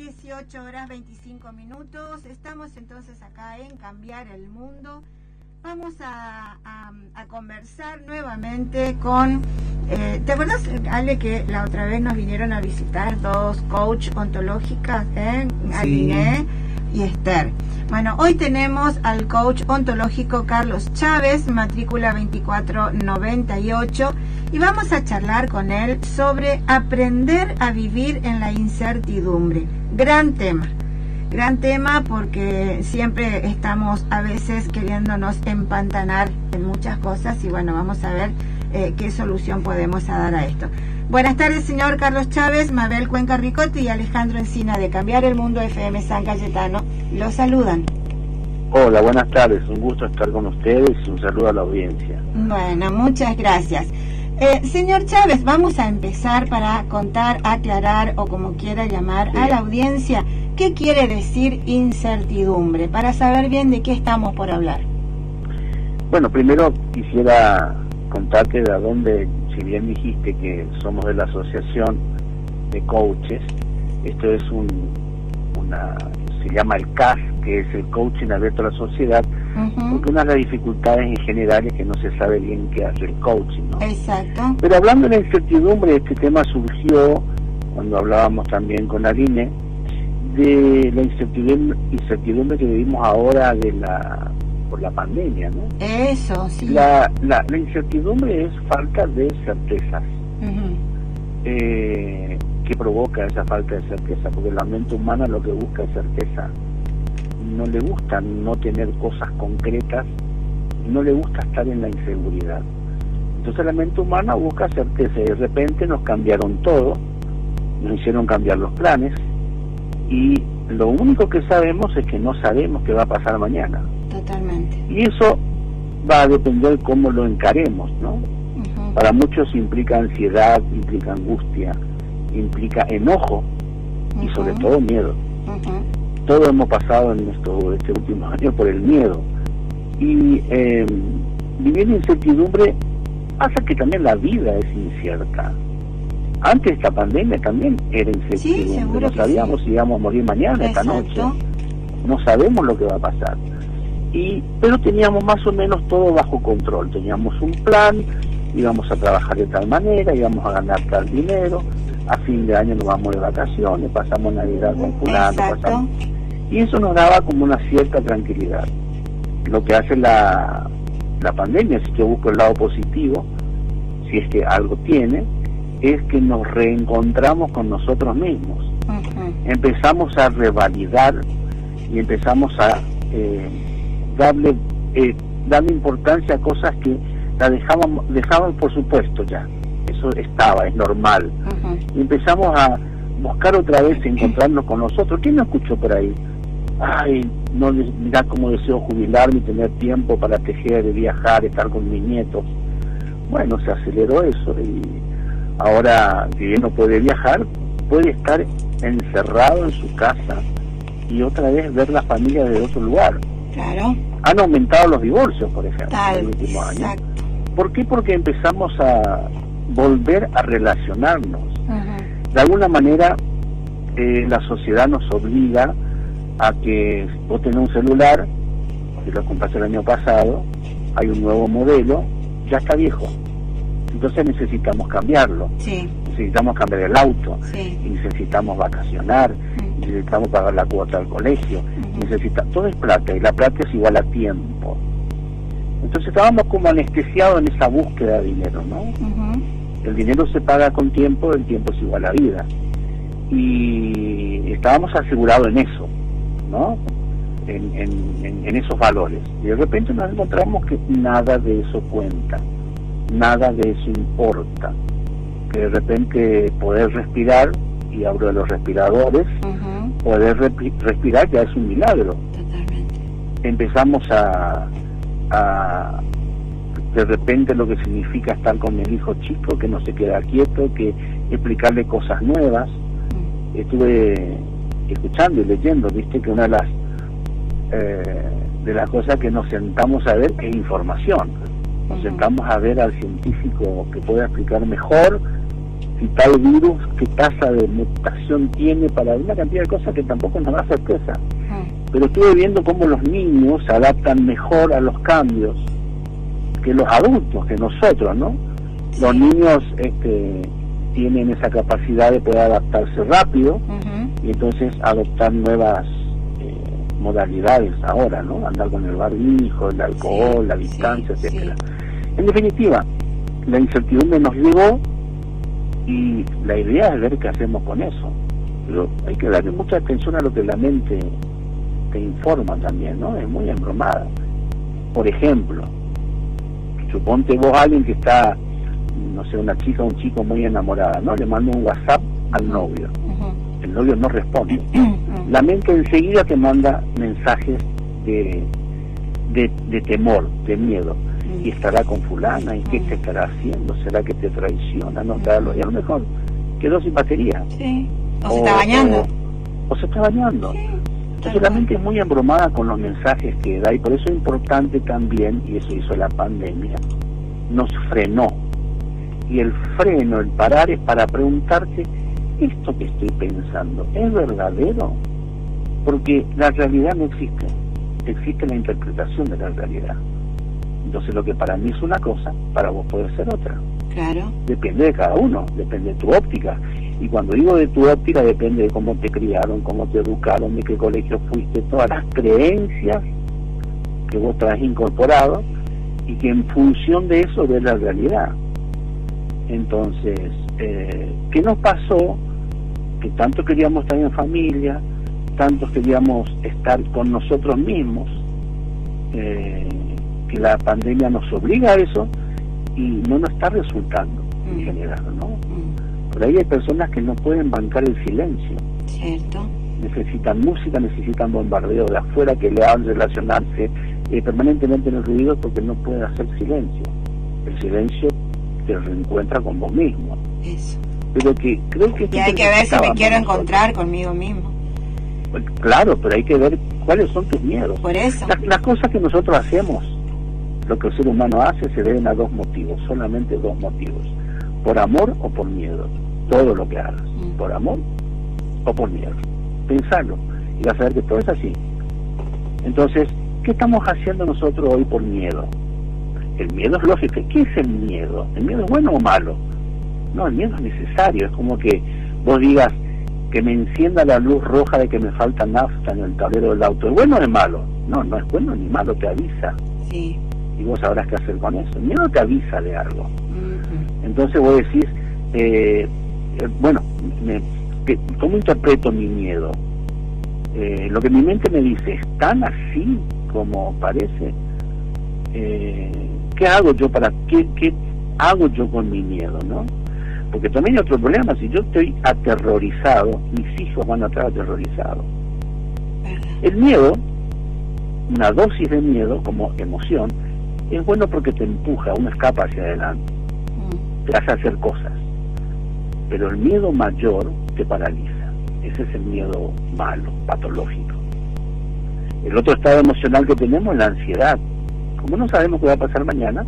18 horas 25 minutos. Estamos entonces acá en Cambiar el Mundo. Vamos a, conversar nuevamente con... Eh, ¿Te acuerdas, Ale, que la otra vez nos vinieron a visitar dos coach ontológicas, eh? Aline y Esther? Bueno, hoy tenemos al coach ontológico Carlos Chávez, matrícula 2498, y vamos a charlar con él sobre aprender a vivir en la incertidumbre. Gran tema, gran tema porque siempre estamos a veces queriéndonos empantanar en muchas cosas y bueno, vamos a ver eh, qué solución podemos dar a esto. Buenas tardes, señor Carlos Chávez, Mabel Cuenca Ricote y Alejandro Encina de Cambiar el Mundo FM San Cayetano. Los saludan. Hola, buenas tardes. Un gusto estar con ustedes y un saludo a la audiencia. Bueno, muchas gracias. Eh, señor Chávez, vamos a empezar para contar, aclarar o como quiera llamar a la audiencia qué quiere decir incertidumbre, para saber bien de qué estamos por hablar. Bueno, primero quisiera contarte de dónde, si bien dijiste que somos de la Asociación de Coaches, esto es un, una, se llama el CAS, que es el coaching abierto a la sociedad, porque una de las dificultades en general es que no se sabe bien qué hace el coaching. ¿no? Exacto. Pero hablando de la incertidumbre, este tema surgió cuando hablábamos también con Aline, de la incertidumbre, incertidumbre que vivimos ahora de la por la pandemia, ¿no? Eso, sí. La, la, incertidumbre es falta de certezas. eh, que provoca esa falta de certeza? Porque la mente humana lo que busca es certeza. No le gusta no tener cosas concretas, no le gusta estar en la inseguridad. Entonces la mente humana busca certeza y de repente nos cambiaron todo, nos hicieron cambiar los planes y lo único que sabemos es que no sabemos qué va a pasar mañana. Totalmente. Y eso va a depender cómo lo encaremos, ¿no? Para muchos implica ansiedad, implica angustia, implica enojo y sobre todo miedo. Todo hemos pasado en nuestro este último año por el miedo. Y eh, vivir en incertidumbre pasa que también la vida es incierta. Antes de esta pandemia también era incertidumbre. no sabíamos si íbamos a morir mañana, esta noche. No sabemos lo que va a pasar. Y, pero teníamos más o menos todo bajo control. Teníamos un plan, íbamos a trabajar de tal manera, íbamos a ganar tal dinero, a fin de año nos vamos de vacaciones, pasamos Navidad con fulano, pasamos... Y eso nos daba como una cierta tranquilidad. Lo que hace la, la pandemia, si yo busco el lado positivo, si es que algo tiene, es que nos reencontramos con nosotros mismos. Empezamos a revalidar y empezamos a eh, darle, eh, darle importancia a cosas que la dejábamos, dejábamos por supuesto ya. Eso estaba, es normal. Y empezamos a buscar otra vez encontrarnos con nosotros. ¿Quién no escuchó por ahí? Ay, no, mira cómo deseo jubilarme y tener tiempo para tejer, viajar, estar con mis nietos. Bueno, se aceleró eso y ahora, si bien no puede viajar, puede estar encerrado en su casa y otra vez ver la familia de otro lugar. Claro. Han aumentado los divorcios, por ejemplo, en el último año. ¿Por qué? Porque empezamos a volver a relacionarnos. De alguna manera, eh, la sociedad nos obliga a que vos tenés un celular, que lo compraste el año pasado, hay un nuevo modelo, ya está viejo. Entonces necesitamos cambiarlo. Necesitamos cambiar el auto, necesitamos vacacionar, necesitamos pagar la cuota al colegio, necesita todo es plata y la plata es igual a tiempo. Entonces estábamos como anestesiados en esa búsqueda de dinero, ¿no? El dinero se paga con tiempo, el tiempo es igual a vida. Y estábamos asegurados en eso, ¿no? En, en, en, esos valores. Y de repente nos encontramos que nada de eso cuenta, nada de eso importa. Que de repente poder respirar, y hablo de los respiradores, poder respirar ya es un milagro. Empezamos a, a, de repente lo que significa estar con el hijo chico, que no se queda quieto, que explicarle cosas nuevas. Estuve escuchando y leyendo, viste que una de las eh, de las cosas que nos sentamos a ver es información. Nos sentamos a ver al científico que pueda explicar mejor si tal virus, qué tasa de mutación tiene, para una cantidad de cosas que tampoco nos da sorpresa. Pero estuve viendo cómo los niños se adaptan mejor a los cambios que los adultos, que nosotros, ¿no? Los niños este, tienen esa capacidad de poder adaptarse rápido y entonces adoptar nuevas eh, modalidades ahora, ¿no? Andar con el barbijo, el alcohol, la distancia, etcétera. En definitiva, la incertidumbre nos llegó y la idea es ver qué hacemos con eso. Pero hay que darle mucha atención a lo que la mente te informa también, ¿no? Es muy embromada. Por ejemplo, suponte vos alguien que está, no sé, una chica o un chico muy enamorada, ¿no? Le manda un WhatsApp al novio. El novio no responde. La mente enseguida te manda mensajes de, de, temor, de miedo. Y estará con fulana, ¿y qué te estará haciendo? ¿Será que te traiciona? No, claro, y a lo mejor quedó sin batería. Sí. O, se está bañando. O, se está bañando. Entonces la mente es muy embromada con los mensajes que da y por eso es importante también, y eso hizo la pandemia, nos frenó. Y el freno, el parar es para preguntarte, ¿esto que estoy pensando es verdadero? Porque la realidad no existe, existe la interpretación de la realidad. Entonces lo que para mí es una cosa, para vos puede ser otra. Claro. Depende de cada uno, depende de tu óptica. Y cuando digo de tu óptica, depende de cómo te criaron, cómo te educaron, de qué colegio fuiste, todas las creencias que vos traes incorporado y que en función de eso ves la realidad. Entonces, eh, ¿qué nos pasó? Que tanto queríamos estar en familia, tanto queríamos estar con nosotros mismos, eh, que la pandemia nos obliga a eso y no nos está resultando en mm. general, ¿no? Mm. Por ahí hay personas que no pueden bancar el silencio. Cierto. Necesitan música, necesitan bombardeo de afuera que le hagan relacionarse eh, permanentemente en el ruido porque no pueden hacer silencio. El silencio te reencuentra con vos mismo. Eso. Pero que creo que... Y hay que ver si me quiero encontrar conmigo mismo. Pues, claro, pero hay que ver cuáles son tus miedos. Por eso. las cosas que nosotros hacemos, lo que el ser humano hace, se deben a dos motivos, solamente dos motivos por amor o por miedo. Todo lo que hagas, mm. por amor o por miedo. Pensarlo y vas a ver que todo es así. Entonces, ¿qué estamos haciendo nosotros hoy por miedo? El miedo es lógico. ¿Qué es el miedo? ¿El miedo es bueno o malo? No, el miedo es necesario. Es como que vos digas que me encienda la luz roja de que me falta nafta en el tablero del auto. ¿Es bueno o es malo? No, no es bueno ni malo, te avisa. Sí. Y vos sabrás qué hacer con eso. El miedo te avisa de algo. Entonces vos decís, eh, eh, bueno, ¿cómo interpreto mi miedo? Eh, lo que mi mente me dice, ¿es tan así como parece? ¿Qué hago yo para, qué, qué hago yo con mi miedo, no? Porque también hay otro problema, si yo estoy aterrorizado, mis hijos van a estar aterrorizados. El miedo, una dosis de miedo como emoción, es bueno porque te empuja, uno escapa hacia adelante te hace hacer cosas. Pero el miedo mayor te paraliza. Ese es el miedo malo, patológico. El otro estado emocional que tenemos es la ansiedad. Como no sabemos qué va a pasar mañana,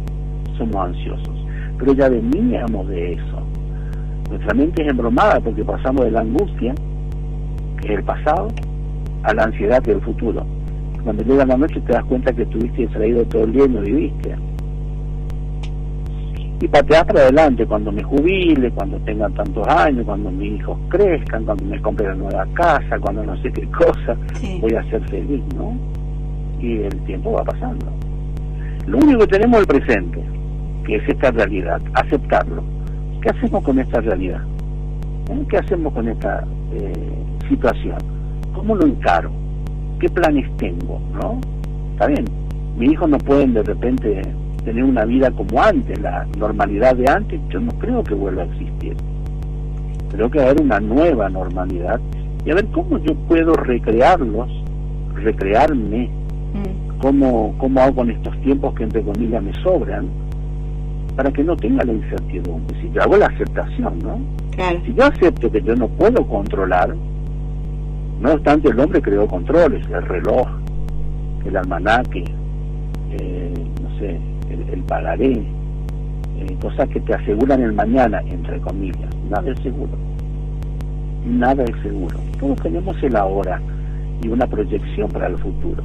somos ansiosos. Pero ya veníamos de eso. Nuestra mente es embromada porque pasamos de la angustia, que es el pasado, a la ansiedad, que es el futuro. Cuando llega la noche te das cuenta que estuviste distraído todo el día y no viviste y patear para adelante cuando me jubile, cuando tenga tantos años, cuando mis hijos crezcan, cuando me compre la nueva casa, cuando no sé qué cosa, voy a ser feliz, ¿no? Y el tiempo va pasando. Lo único que tenemos es el presente, que es esta realidad, aceptarlo. ¿Qué hacemos con esta realidad? ¿Eh? ¿Qué hacemos con esta eh, situación? ¿Cómo lo encaro? ¿Qué planes tengo? ¿No? Está bien, mis hijos no pueden de repente tener una vida como antes, la normalidad de antes, yo no creo que vuelva a existir. Creo que va a haber una nueva normalidad y a ver cómo yo puedo recrearlos, recrearme, mm. cómo, cómo hago con estos tiempos que entre comillas me sobran, para que no tenga la incertidumbre. Si yo hago la aceptación, ¿no? Si yo acepto que yo no puedo controlar, no obstante el hombre creó controles, el reloj, el almanaque, eh, no sé, el, pagaré, eh, cosas que te aseguran el mañana, entre comillas. Nada es seguro. Nada es seguro. Todos tenemos el ahora y una proyección para el futuro.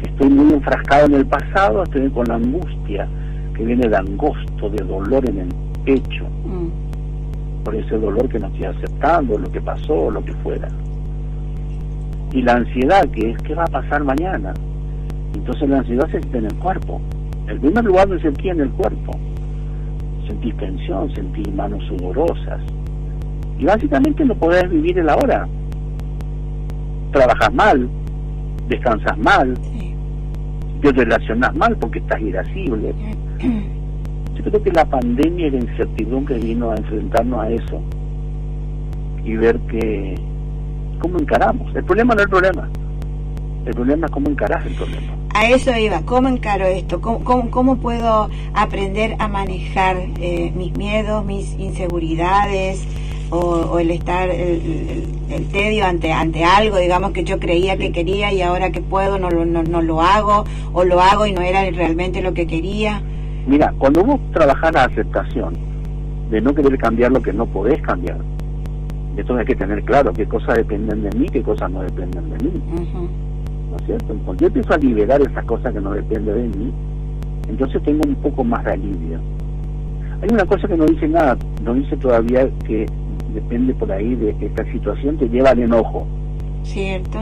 Si estoy muy enfrascado en el pasado, estoy con la angustia que viene de angosto, de dolor en el pecho, mm. por ese dolor que no estoy aceptando, lo que pasó, lo que fuera. Y la ansiedad, que es qué va a pasar mañana. Entonces la ansiedad se siente en el cuerpo. El primer lugar se sentí en el cuerpo. Sentí tensión, sentí manos sudorosas. Y básicamente no podés vivir el ahora. Trabajas mal, descansas mal, te relacionas mal porque estás irascible. Yo creo que la pandemia y la incertidumbre vino a enfrentarnos a eso y ver que cómo encaramos. El problema no es el problema, el problema es cómo encarás el problema. A eso iba, ¿cómo encaro esto? ¿Cómo, cómo, puedo aprender a manejar eh, mis miedos, mis inseguridades o, el estar, el, tedio ante, ante algo, digamos, que yo creía que quería y ahora que puedo no, no, no lo hago o lo hago y no era realmente lo que quería? Mira, cuando vos trabajás la aceptación de no querer cambiar lo que no podés cambiar, entonces hay que tener claro qué cosas dependen de mí, qué cosas no dependen de mí. ¿No es cierto? Cuando yo empiezo a liberar esas cosas que no dependen de mí, entonces tengo un poco más de alivio. Hay una cosa que no dice nada, no dice todavía que depende por ahí de que esta situación te lleva al enojo. ¿Cierto?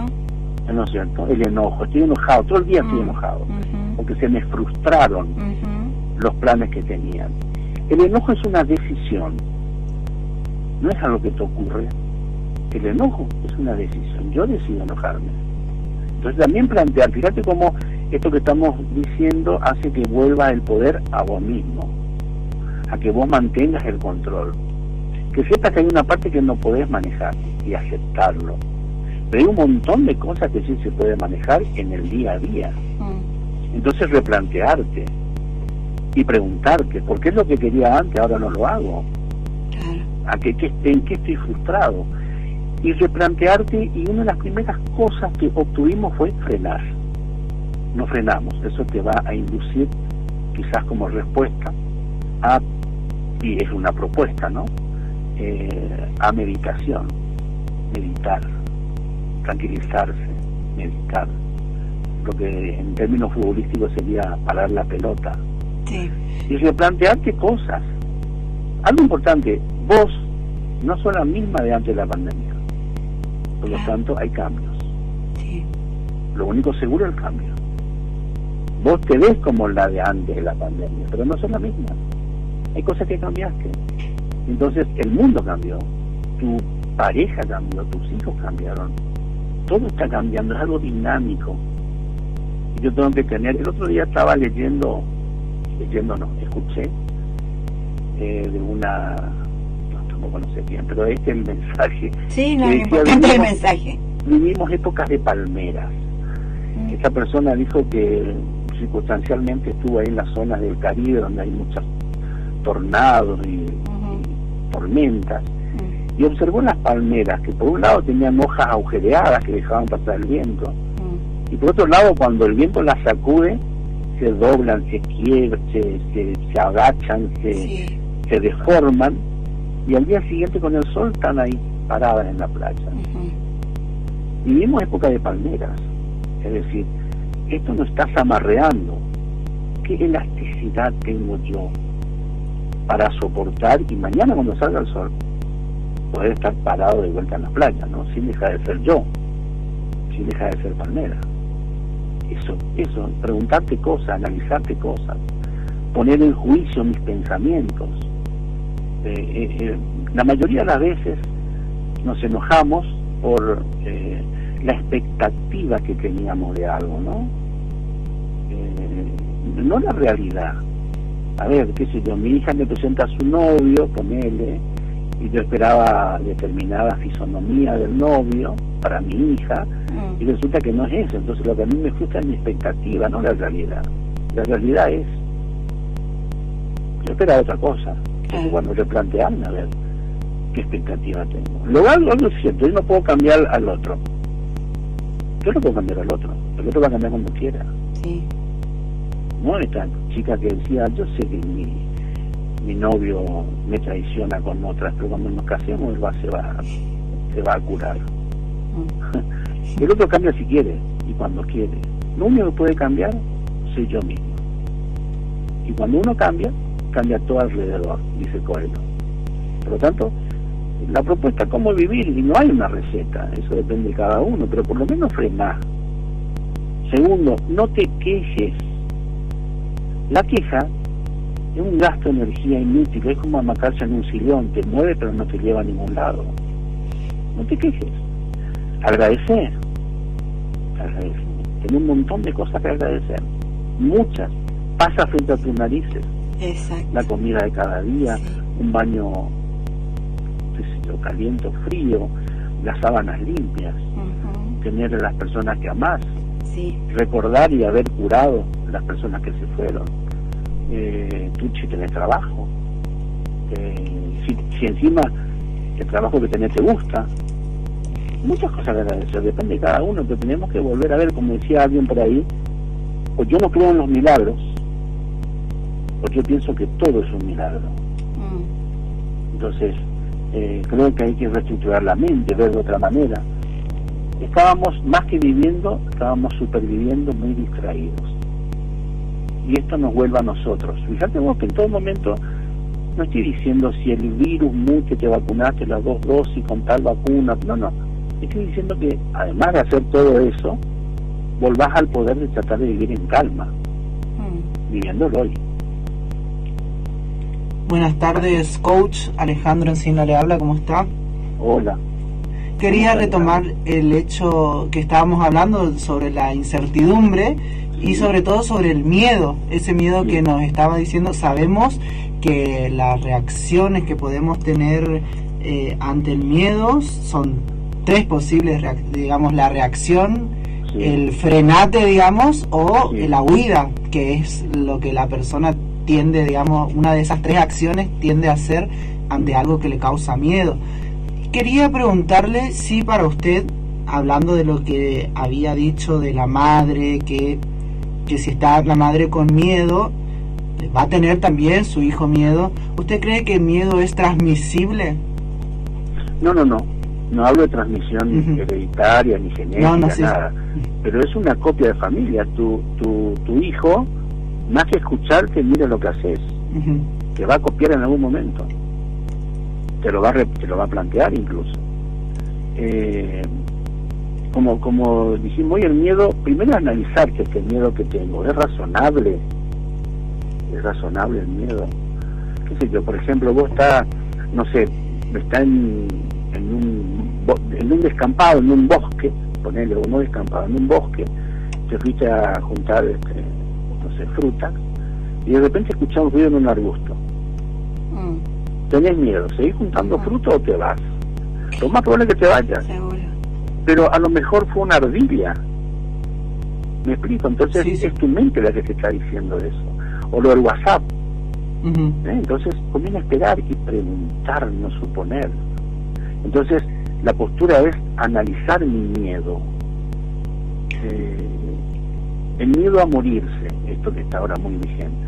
¿No es cierto? El enojo. Estoy enojado, todo el día estoy mm, enojado, porque se me frustraron los planes que tenían. El enojo es una decisión, no es algo que te ocurre. El enojo es una decisión, yo decido enojarme. Entonces también plantear, fíjate cómo esto que estamos diciendo hace que vuelva el poder a vos mismo, a que vos mantengas el control. Que sepas que hay una parte que no podés manejar y aceptarlo. Pero hay un montón de cosas que sí se puede manejar en el día a día. Mm. Entonces replantearte, y preguntarte, ¿por qué es lo que quería antes, ahora no lo hago? ¿A qué, ¿En qué estoy frustrado? Y replantearte, y una de las primeras cosas que obtuvimos fue frenar. No frenamos, eso te va a inducir, quizás como respuesta, a, y es una propuesta, ¿no? Eh, a meditación, meditar, tranquilizarse, meditar. Lo que en términos futbolísticos sería parar la pelota, y replantearte cosas. Algo importante, vos no sos la misma de antes de la pandemia. Por lo tanto, hay cambios. Lo único seguro es el cambio. Vos te ves como la de antes de la pandemia, pero no sos la misma. Hay cosas que cambiaste. Entonces, el mundo cambió. Tu pareja cambió, tus hijos cambiaron. Todo está cambiando, es algo dinámico. Yo tengo que tener. El otro día estaba leyendo leyendo no, escuché eh, de una, no, tampoco no sé bien, pero este es el mensaje. Sí, no, importante el mensaje. Vivimos épocas de palmeras. Mm. Esa persona dijo que circunstancialmente estuvo ahí en las zonas del Caribe donde hay muchos tornados y, tormentas mm. y observó las palmeras que por un lado tenían hojas agujereadas que dejaban pasar el viento mm. y por otro lado cuando el viento las sacude se doblan, se quiebran, se, se, agachan, se, se deforman y al día siguiente con el sol están ahí paradas en la playa. Vivimos época de palmeras, es decir, esto no está amarreando. ¿Qué elasticidad tengo yo para soportar y mañana cuando salga el sol poder estar parado de vuelta en la playa, ¿no? Sin dejar de ser yo, sin dejar de ser palmera eso, eso, preguntarte cosas, analizarte cosas, poner en juicio mis pensamientos. Eh, eh, eh, la mayoría de las veces nos enojamos por la expectativa que teníamos de algo, ¿no? no la realidad. A ver, qué sé yo, mi hija me presenta a su novio, ponele, y yo esperaba determinada fisonomía del novio para mi hija, mm. y resulta que no es eso. Entonces lo que a mí me frustra es mi expectativa, no la realidad. La realidad es, yo esperaba otra cosa. Entonces, bueno, replantearme a ver qué expectativa tengo. Lo algo, es cierto, yo no puedo cambiar al otro. Yo no puedo cambiar al otro, el otro va a cambiar cuando quiera. Sí. No esta chica que decía, yo sé que mi mi novio me traiciona con otras, pero cuando nos casemos él va, se, va, se va a curar. Mm. El otro cambia si quiere y cuando quiere. Lo único que puede cambiar soy yo mismo. Y cuando uno cambia, cambia todo alrededor, dice Coelho. Por lo tanto, la propuesta es cómo vivir, y no hay una receta, eso depende de cada uno, pero por lo menos frena. Segundo, no te quejes. La queja es un gasto de energía inútil, es como amacarse en un sillón, te mueve pero no te lleva a ningún lado. No te quejes. Agradecer. Agradecer. Tiene un montón de cosas que agradecer. Muchas. Pasa frente a tus narices. Exacto. La comida de cada día, un baño caliente o frío, las sábanas limpias, tener a las personas que amás, recordar y haber curado las personas que se fueron eh, tú si tenés trabajo, eh, si, encima el trabajo que tenés te gusta, muchas cosas de agradecer, depende de cada uno, pero tenemos que volver a ver, como decía alguien por ahí, pues yo no creo en los milagros, porque yo pienso que todo es un milagro. Mm. Entonces, eh, creo que hay que reestructurar la mente, ver de otra manera. Estábamos, más que viviendo, estábamos superviviendo muy distraídos y esto nos vuelva a nosotros. Fíjate vos que en todo momento no estoy diciendo si el virus mucho te vacunaste las dos dosis con tal vacuna, no, no. Estoy diciendo que además de hacer todo eso, volvás al poder de tratar de vivir en calma, mm. viviéndolo hoy. Buenas tardes, coach. Alejandro Encina le habla, ¿cómo está? Hola. Quería retomar el hecho que estábamos hablando sobre la incertidumbre y sobre todo sobre el miedo, ese miedo que nos estaba diciendo, sabemos que las reacciones que podemos tener eh, ante el miedo son tres posibles, digamos, la reacción, el frenate, digamos, o la huida, que es lo que la persona tiende, digamos, una de esas tres acciones tiende a hacer ante algo que le causa miedo. Quería preguntarle si para usted, hablando de lo que había dicho de la madre, que que si está la madre con miedo, va a tener también su hijo miedo. ¿Usted cree que el miedo es transmisible? No, no, no. No hablo de transmisión hereditaria ni genética, nada. Pero es una copia de familia. Tu, tu, tu hijo, más que escucharte, mira lo que haces. Te va a copiar en algún momento. Te lo va a, te lo va a plantear incluso. Eh, como, como dijimos hoy, el miedo, primero analizar que este miedo que tengo es razonable, es razonable el miedo. ¿Qué sé yo? Por ejemplo, vos estás, no sé, está en, en, un, en un descampado, en un bosque, ponele, uno descampado, en un bosque, te fuiste a juntar, este, no sé, frutas, y de repente escuchás un ruido en un arbusto. Mm. Tenés miedo, ¿seguís juntando fruto o te vas? Lo más probable es que te vayas pero a lo mejor fue una ardilla. ¿Me explico? Entonces es tu mente la que te está diciendo eso. O lo del WhatsApp. ¿Eh? Entonces conviene esperar y preguntar, no suponer. Entonces la postura es analizar mi miedo. Eh, el miedo a morirse, esto que está ahora muy vigente.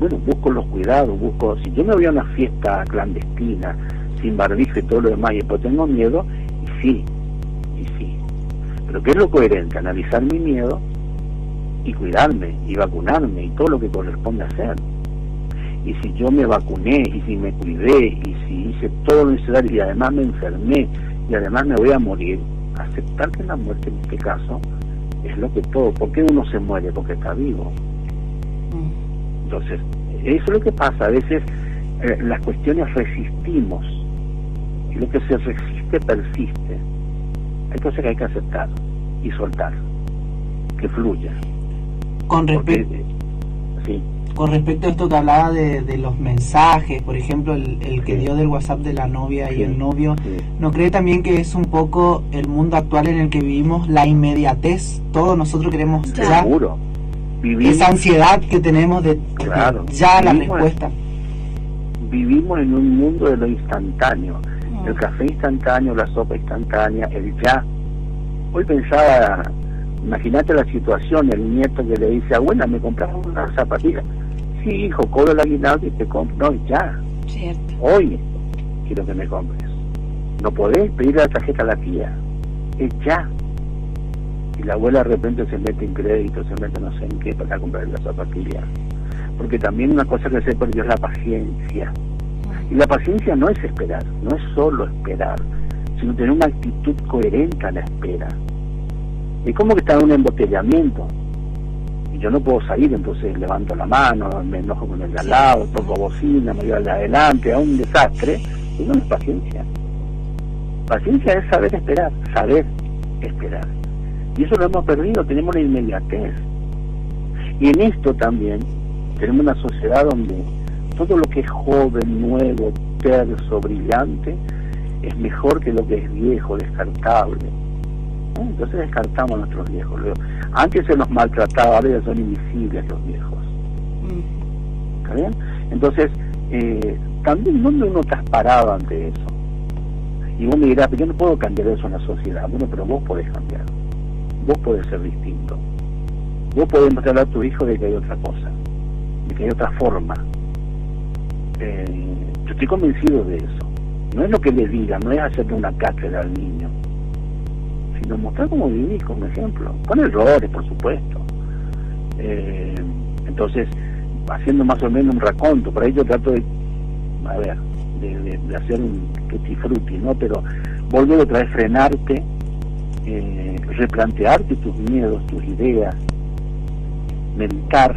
Bueno, busco los cuidados, busco, si yo me voy a una fiesta clandestina, sin barbijo y todo lo demás, y después tengo miedo, y sí, pero ¿qué es lo coherente? Analizar mi miedo y cuidarme y vacunarme y todo lo que corresponde hacer. Y si yo me vacuné y si me cuidé y si hice todo lo necesario y además me enfermé y además me voy a morir, aceptar que la muerte en este caso es lo que todo. ¿Por qué uno se muere? Porque está vivo. Entonces, eso es lo que pasa. A veces eh, las cuestiones resistimos y lo que se resiste persiste. Hay cosas que hay que aceptar y soltar, que fluya. Con respecto, sí. con respecto a esto que hablaba de, los mensajes, por ejemplo, el, que dio del WhatsApp de la novia y el novio, ¿no cree también que es un poco el mundo actual en el que vivimos, la inmediatez? Todos nosotros queremos ya Seguro. esa ansiedad que tenemos de, ya la respuesta. vivimos en un mundo de lo instantáneo el café instantáneo, la sopa instantánea, el ya. Hoy pensaba, imagínate la situación, el nieto que le dice, abuela, me compraron una zapatilla. sí, hijo, cobro el aguinaldo y te compro. No, ya. Cierto. Hoy quiero que me compres. No podés pedir la tarjeta a la tía. Es ya. Y la abuela de repente se mete en crédito, se mete no sé en qué para comprar la zapatilla. Porque también una cosa que se perdió es la paciencia. Y la paciencia no es esperar, no es solo esperar, sino tener una actitud coherente a la espera. Es como que está en un embotellamiento. Y yo no puedo salir, entonces levanto la mano, me enojo con el de al lado, toco bocina, me voy al de adelante, a un desastre. Y no es paciencia. Paciencia es saber esperar, saber esperar. Y eso lo hemos perdido, tenemos la inmediatez. Y en esto también tenemos una sociedad donde todo lo que es joven, nuevo, terso, brillante, es mejor que lo que es viejo, descartable. Entonces descartamos a nuestros viejos. Antes se nos maltrataba, ahora ya son invisibles los viejos. ¿Está bien? Entonces, eh, también, ¿dónde uno está parado ante eso? Y vos me dirás, pero yo no puedo cambiar eso en la sociedad. Bueno, pero vos podés cambiar. Vos podés ser distinto. Vos podés mostrarle a tu hijo de que hay otra cosa, de que hay otra forma. Eh, yo estoy convencido de eso. No es lo que le diga, no es hacerle una cátedra al niño, sino mostrar cómo vivís como ejemplo, con errores, por supuesto. Eh, entonces, haciendo más o menos un raconto, por ahí yo trato de, a ver, de, hacer un tutti frutti, ¿no? Pero volver otra vez frenarte, eh, replantearte tus miedos, tus ideas, meditar,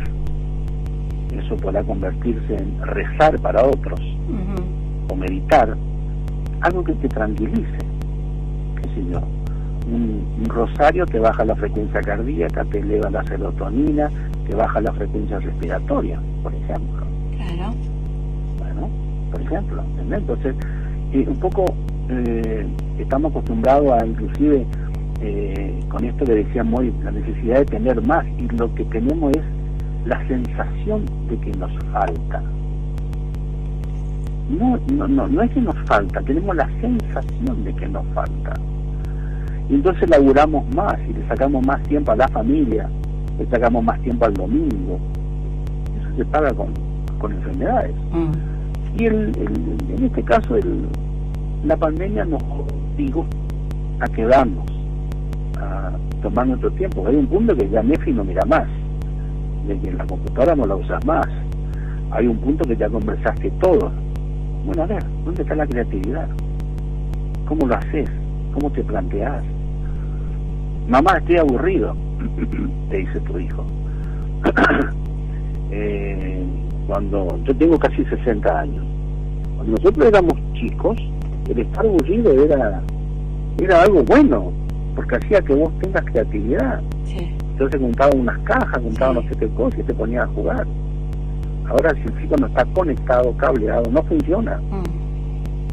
eso podrá convertirse en rezar para otros, o meditar, algo que te tranquilice, qué sé yo. Un, rosario te baja la frecuencia cardíaca, te eleva la serotonina, te baja la frecuencia respiratoria, por ejemplo. Claro. Bueno, por ejemplo, Entonces, eh, un poco eh, estamos acostumbrados a inclusive eh, con esto le decía muy la necesidad de tener más y lo que tenemos es la sensación de que nos falta. No, no, no, no es que nos falta, tenemos la sensación de que nos falta. Y entonces laburamos más y le sacamos más tiempo a la familia, le sacamos más tiempo al domingo. Eso se paga con, con enfermedades. Mm. Y el, en este caso el, la pandemia nos obligó a quedarnos, a tomar nuestro tiempo. Hay un punto que ya Nefi no mira más de que en la computadora no la usas más. Hay un punto que ya conversaste todo. Bueno, a ver, ¿dónde está la creatividad? ¿Cómo lo haces? ¿Cómo te planteas? Mamá, estoy aburrido, te dice tu hijo. eh, cuando yo tengo casi 60 años, cuando nosotros éramos chicos, el estar aburrido era, era algo bueno, porque hacía que vos tengas creatividad. Sí. Entonces juntaba unas cajas, juntaba no sé qué cosa y te ponía a jugar. Ahora si el chico no está conectado, cableado, no funciona. Mm.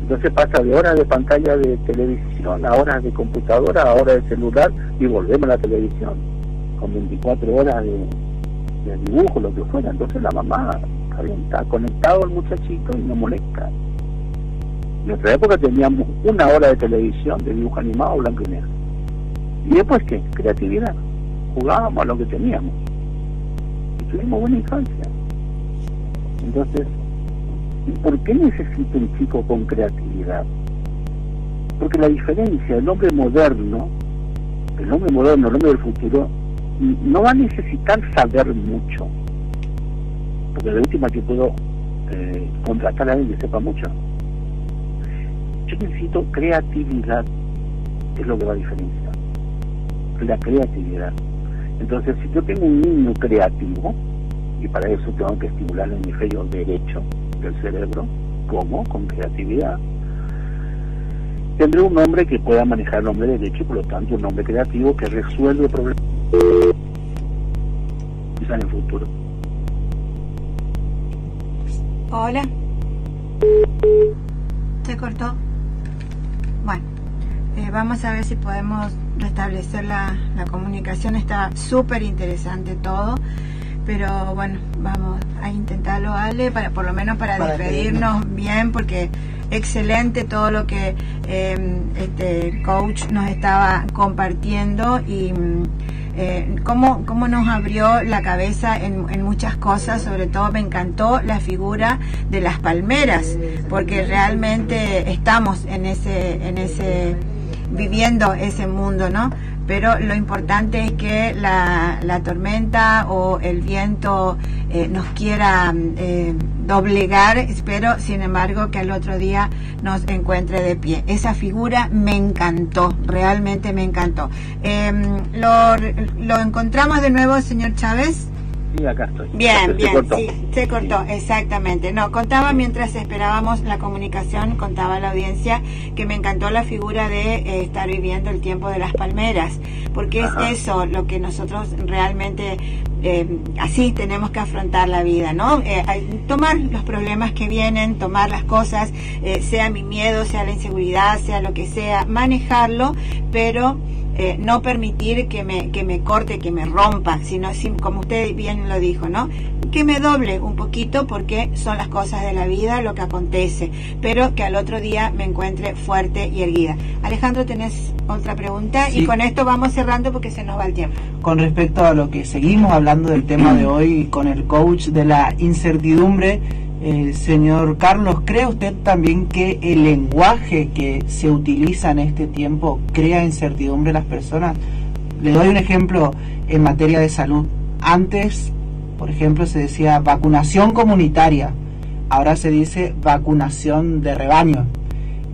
Entonces pasa de horas de pantalla de televisión a horas de computadora, a horas de celular y volvemos a la televisión con 24 horas de, dibujo, lo que fuera. Entonces la mamá está, conectado el muchachito y no molesta. En nuestra época teníamos una hora de televisión de dibujo animado blanco y negro. ¿Y después qué? Creatividad jugábamos a lo que teníamos. Y tuvimos buena infancia. Entonces, ¿por qué necesita un chico con creatividad? Porque la diferencia, el hombre moderno, el hombre moderno, el hombre del futuro, no va a necesitar saber mucho. Porque la última que puedo eh, contratar a alguien que sepa mucho. Yo necesito creatividad, es lo que va a diferenciar. La creatividad. Entonces, si yo tengo un niño creativo, y para eso tengo que estimular el hemisferio derecho del cerebro, ¿cómo? Con creatividad. Tendré un hombre que pueda manejar el hombre derecho, por lo tanto un hombre creativo que resuelve problemas en el futuro. Hola. Se cortó. Bueno, eh, vamos a ver si podemos restablecer la, la comunicación. Está súper interesante todo. Pero bueno, vamos a intentarlo, Ale, para por lo menos para, despedirnos bien, porque excelente todo lo que eh, este coach nos estaba compartiendo y eh, cómo, cómo nos abrió la cabeza en, en, muchas cosas, sobre todo me encantó la figura de las palmeras, porque realmente estamos en ese, en ese, viviendo ese mundo, ¿no? Pero lo importante es que la, la tormenta o el viento eh, nos quiera eh, doblegar, espero sin embargo que al otro día nos encuentre de pie. Esa figura me encantó, realmente me encantó. Em, lo, lo encontramos de nuevo, señor Chávez. Sí, acá estoy. Bien, bien, sí, se cortó, exactamente. No, contaba mientras esperábamos la comunicación, contaba la audiencia que me encantó la figura de eh, estar viviendo el tiempo de las palmeras, porque es eso lo que nosotros realmente eh, así tenemos que afrontar la vida, ¿no? Eh, tomar los problemas que vienen, tomar las cosas, sea mi miedo, sea la inseguridad, sea lo que sea, manejarlo, pero eh, no permitir que me, que me corte, que me rompa, sino como usted bien lo dijo, ¿no? Que me doble un poquito porque son las cosas de la vida, lo que acontece, pero que al otro día me encuentre fuerte y erguida. Alejandro, tenés otra pregunta y con esto vamos cerrando porque se nos va el tiempo. Con respecto a lo que seguimos hablando del tema de hoy con el coach de la incertidumbre, eh, señor Carlos, ¿cree usted también que el lenguaje que se utiliza en este tiempo crea incertidumbre en las personas? Le doy un ejemplo en materia de salud. Antes, por ejemplo, se decía vacunación comunitaria, ahora se dice vacunación de rebaño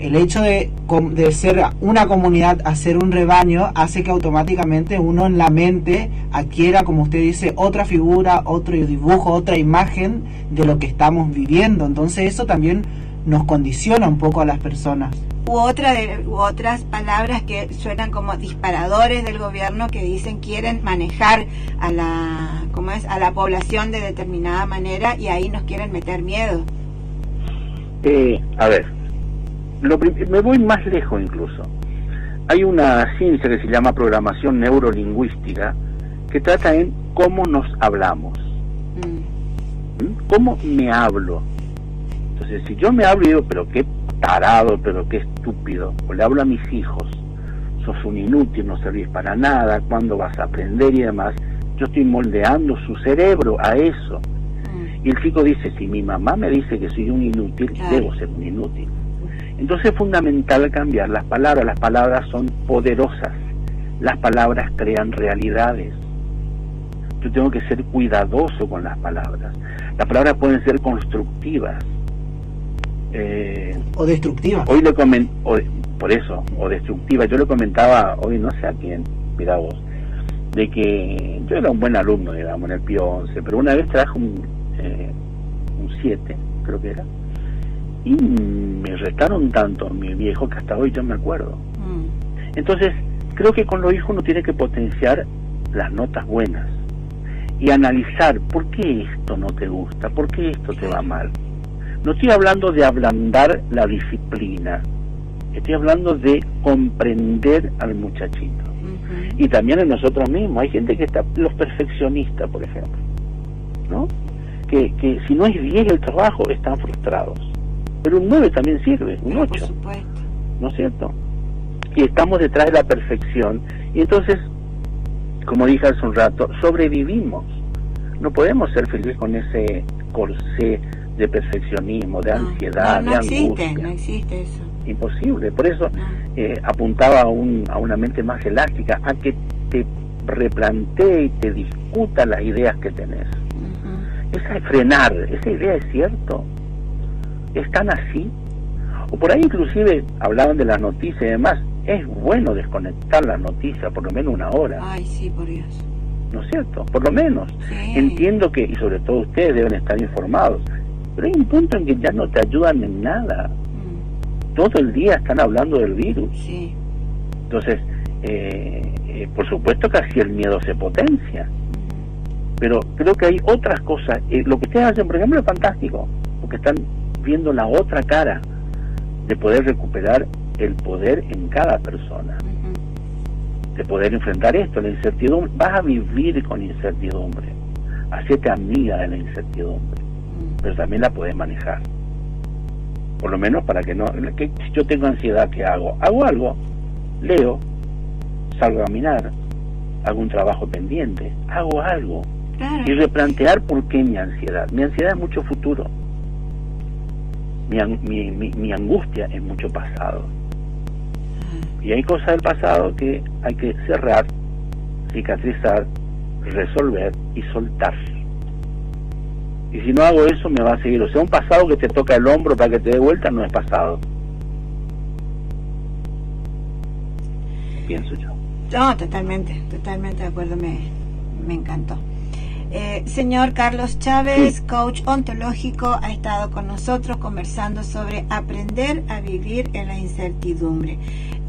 el hecho de, de, ser una comunidad a ser un rebaño hace que automáticamente uno en la mente adquiera, como usted dice, otra figura, otro dibujo, otra imagen de lo que estamos viviendo. Entonces eso también nos condiciona un poco a las personas. U, otra de, otras palabras que suenan como disparadores del gobierno que dicen quieren manejar a la, ¿cómo es? a la población de determinada manera y ahí nos quieren meter miedo. Eh, a ver, me voy más lejos incluso. Hay una ciencia que se llama programación neurolingüística que trata en cómo nos hablamos. Mm. ¿Mm? ¿Cómo me hablo? Entonces, si yo me hablo y digo, pero qué tarado, pero qué estúpido, o le hablo a mis hijos, sos un inútil, no servís para nada, cuándo vas a aprender y demás, yo estoy moldeando su cerebro a eso. Mm. Y el chico dice, si mi mamá me dice que soy un inútil, debo ser un inútil. Entonces es fundamental cambiar las palabras. Las palabras son poderosas. Las palabras crean realidades. Yo tengo que ser cuidadoso con las palabras. Las palabras pueden ser constructivas. Eh, o destructivas. Hoy le coment, por eso, o destructivas. Yo le comentaba hoy, no sé a quién, mira vos, de que yo era un buen alumno, digamos, en el Pío 11, pero una vez traje un 7, eh, creo que era y me retaron tanto mi viejo que hasta hoy yo me acuerdo. Mm. Entonces, creo que con los hijos uno tiene que potenciar las notas buenas y analizar por qué esto no te gusta, por qué esto te va mal. No estoy hablando de ablandar la disciplina, estoy hablando de comprender al muchachito. Y también en nosotros mismos, hay gente que está, los perfeccionistas, por ejemplo, ¿no? Que, que si no es bien el trabajo, están frustrados pero un 9 también sirve, un 8. ¿No es cierto? Y estamos detrás de la perfección. Y entonces, como dije hace un rato, sobrevivimos. No podemos ser felices con ese corsé de perfeccionismo, de ansiedad, de angustia. No existe eso. Imposible. Por eso eh, apuntaba a, un, a una mente más elástica, a que te replantee y te discuta las ideas que tenés. Esa es frenar, esa idea es cierto están así. O por ahí inclusive hablaban de las noticias y demás. Es bueno desconectar las noticias por lo menos una hora. Ay, sí, por Dios. ¿No es cierto? Por lo menos. Entiendo que, y sobre todo ustedes deben estar informados, pero hay un punto en que ya no te ayudan en nada. Mm. Todo el día están hablando del virus. Sí. Entonces, eh, eh, por supuesto que así el miedo se potencia. Pero creo que hay otras cosas. Eh, lo que ustedes hacen, por ejemplo, es fantástico, porque están viendo la otra cara de poder recuperar el poder en cada persona, de poder enfrentar esto, la incertidumbre. Vas a vivir con incertidumbre, hacete amiga de la incertidumbre, pero también la puedes manejar. Por lo menos para que no, que, si yo tengo ansiedad, ¿qué hago? Hago algo, leo, salgo a caminar, algún trabajo pendiente, hago algo. Y replantear por qué mi ansiedad. Mi ansiedad es mucho futuro. Mi, mi, mi, angustia es mucho pasado. Y hay cosas del pasado que hay que cerrar, cicatrizar, resolver y soltar. Y si no hago eso, me va a seguir. O sea, un pasado que te toca el hombro para que te dé vuelta no es pasado. Pienso yo. No, totalmente, totalmente de acuerdo, me, me encantó. Eh, señor Carlos Chávez, coach ontológico, ha estado con nosotros conversando sobre aprender a vivir en la incertidumbre.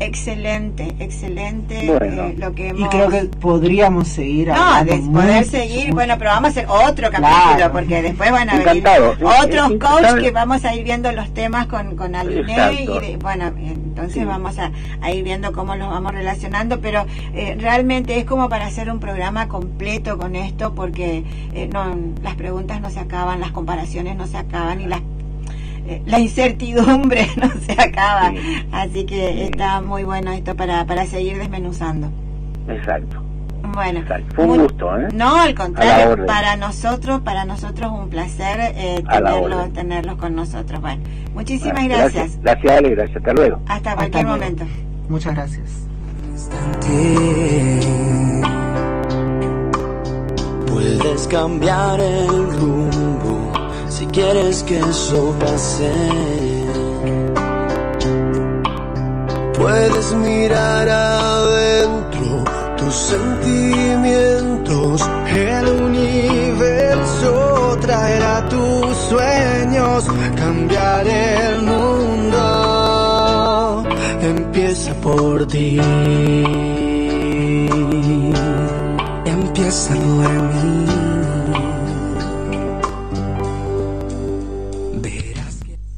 Excelente, excelente eh, lo que hemos... Y creo que podríamos seguir No, de poder seguir, bueno, pero vamos a hacer otro capítulo, porque después van a venir otros coaches que vamos a ir viendo los temas con, con Aline y bueno, entonces vamos a, ir viendo cómo los vamos relacionando, pero eh, realmente es como para hacer un programa completo con esto, porque eh, no, las preguntas no se acaban, las comparaciones no se acaban y las eh, la incertidumbre no se acaba. Así que está muy bueno esto para, para seguir desmenuzando. Exacto. Bueno, fue un gusto, ¿eh? No, al contrario, para nosotros, para nosotros un placer eh, tenerlos, tenerlos con nosotros. Bueno, muchísimas gracias. Gracias, Ale, gracias. Hasta luego. Hasta cualquier momento. Muchas gracias. Puedes cambiar el rumbo si quieres que eso pase. Puedes mirar adentro tus sentimientos, el universo traerá tus sueños, cambiar el mundo empieza por ti. Empieza por mí.